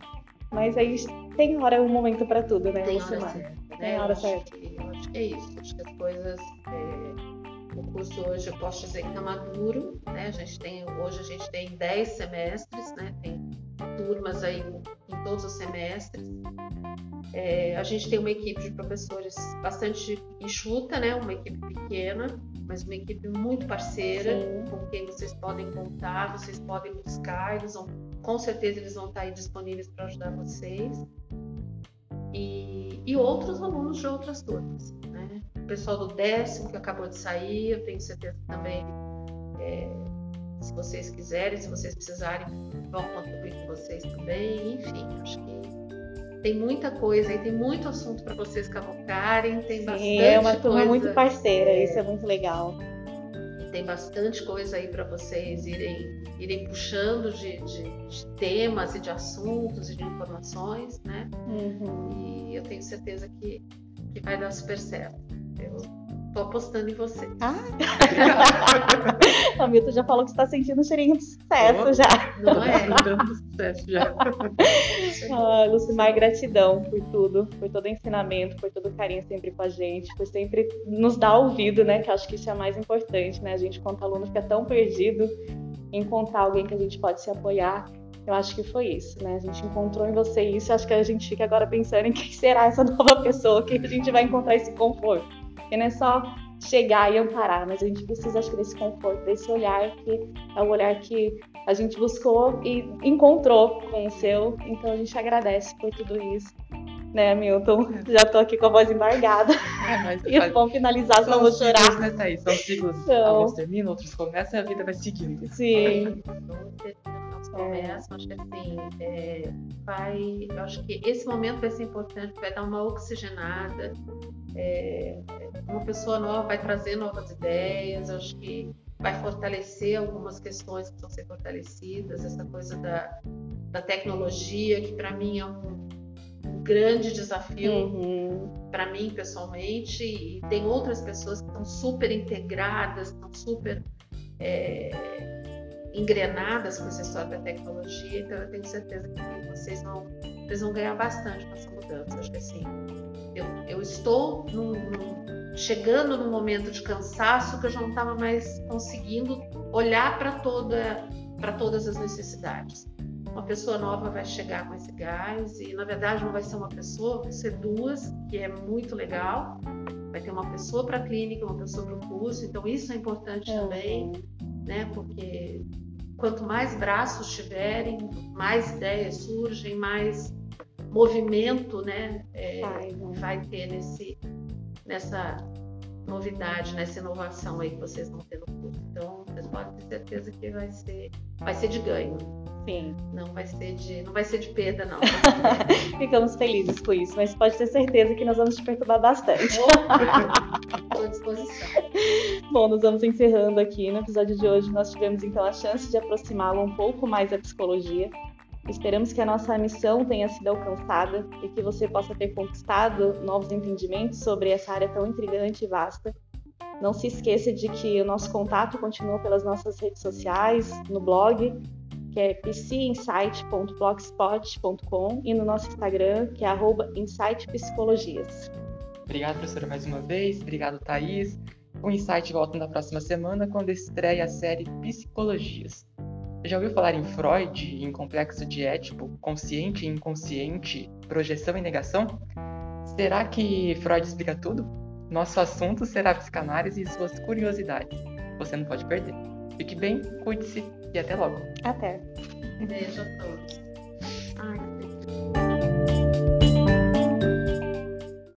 Mas aí tem hora um momento para tudo, né, tem hora certa, né? Hora acho certa. acho que é isso. Acho que as coisas. é, o curso hoje eu posso dizer que está maduro, né? A gente tem, hoje a gente tem 10 semestres, né? Tem turmas aí em todos os semestres. É, a gente tem uma equipe de professores bastante enxuta, né? Uma equipe pequena, mas uma equipe muito parceira, Sim. com quem vocês podem contar, vocês podem buscar, eles vão, com certeza eles vão estar aí disponíveis para ajudar vocês. E, e outros alunos de outras turmas, né? O pessoal do décimo que acabou de sair, eu tenho certeza que também, é, se vocês quiserem, se vocês precisarem, vão contribuir com vocês também. Enfim, acho que tem muita coisa e tem muito assunto para vocês cavocarem, tem bastante Sim, é uma turma coisa. muito parceira, isso é muito legal. Tem bastante coisa aí para vocês irem, irem puxando de, de, de, temas e de assuntos e de informações, né? Uhum. E eu tenho certeza que, que vai dar super certo. Eu Tô apostando em você. Ah. a Milton já falou que está sentindo um cheirinho de sucesso oh, já. Não é? Dando sucesso já. ah, Lucimar, gratidão por tudo, por todo o ensinamento, por todo o carinho sempre com a gente, por sempre nos dar ouvido, né? Que acho que isso é mais importante, né? A gente, quanto aluno, fica tão perdido encontrar alguém que a gente pode se apoiar. Eu acho que foi isso, né? A gente encontrou em você isso. Acho que a gente fica agora pensando em quem será essa nova pessoa que a gente vai encontrar esse conforto. Porque não é só chegar e amparar, mas a gente precisa, acho que, desse conforto, desse olhar que é o olhar que a gente buscou e encontrou com o seu. Então a gente agradece por tudo isso. Né, Milton? Já tô aqui com a voz embargada. É, mas e vamos finalizar, senão vou chorar. Ciclos, né, Thaís? São ciclos. Então... Alguns terminam, outros começam e a vida vai seguindo. Sim. Começam, acho que assim, é, vai, acho que esse momento vai ser importante, vai dar uma oxigenada, é, uma pessoa nova vai trazer novas ideias, acho que vai fortalecer algumas questões que precisam ser fortalecidas, essa coisa da, da tecnologia, que para mim é um, um grande desafio uhum. para mim pessoalmente, e tem outras pessoas que estão super integradas, estão super é, engrenadas com essa história da tecnologia, então eu tenho certeza que vocês vão, vocês vão ganhar bastante com essa mudança. Acho que assim, eu, eu estou num, num, chegando num momento de cansaço que eu já não estava mais conseguindo olhar para toda todas as necessidades. Uma pessoa nova vai chegar com esse gás e na verdade não vai ser uma pessoa, vão ser duas, que é muito legal. Vai ter uma pessoa para a clínica, uma pessoa para o curso, então isso é importante uhum. também, né? Porque quanto mais braços tiverem, mais ideias surgem, mais movimento né, é, vai, vai ter nesse, nessa novidade, nessa inovação aí que vocês vão ter no curso. Então, podem ter certeza que vai ser, vai ser de ganho. Sim. Não vai ser de, não vai ser de perda, não. Ficamos felizes com isso, mas pode ter certeza que nós vamos te perturbar bastante. Estou à disposição. Bom, nós vamos encerrando aqui. No episódio de hoje, nós tivemos então a chance de aproximá-lo um pouco mais da psicologia Esperamos que a nossa missão tenha sido alcançada e que você possa ter conquistado novos entendimentos sobre essa área tão intrigante e vasta. Não se esqueça de que o nosse contato continua pelas nossas redes sociais, no blog, que é pcinsight.blogspot.com e no nosso Instagram, que é insightpsicologias. Obrigado, professora, mais uma vez. Obrigado, Thaís. O Insight volta na próxima semana, quando estreia a série Psicologias. Já ouviu falar em Freud, em complexo de Édipo, consciente e inconsciente, projeção e negação? Será que Freud explica tudo? Nosso assunto será psicanálise e suas curiosidades. Você não pode perder. Fique bem, cuide-se e até logo. Até. Beijo a todos. Ai,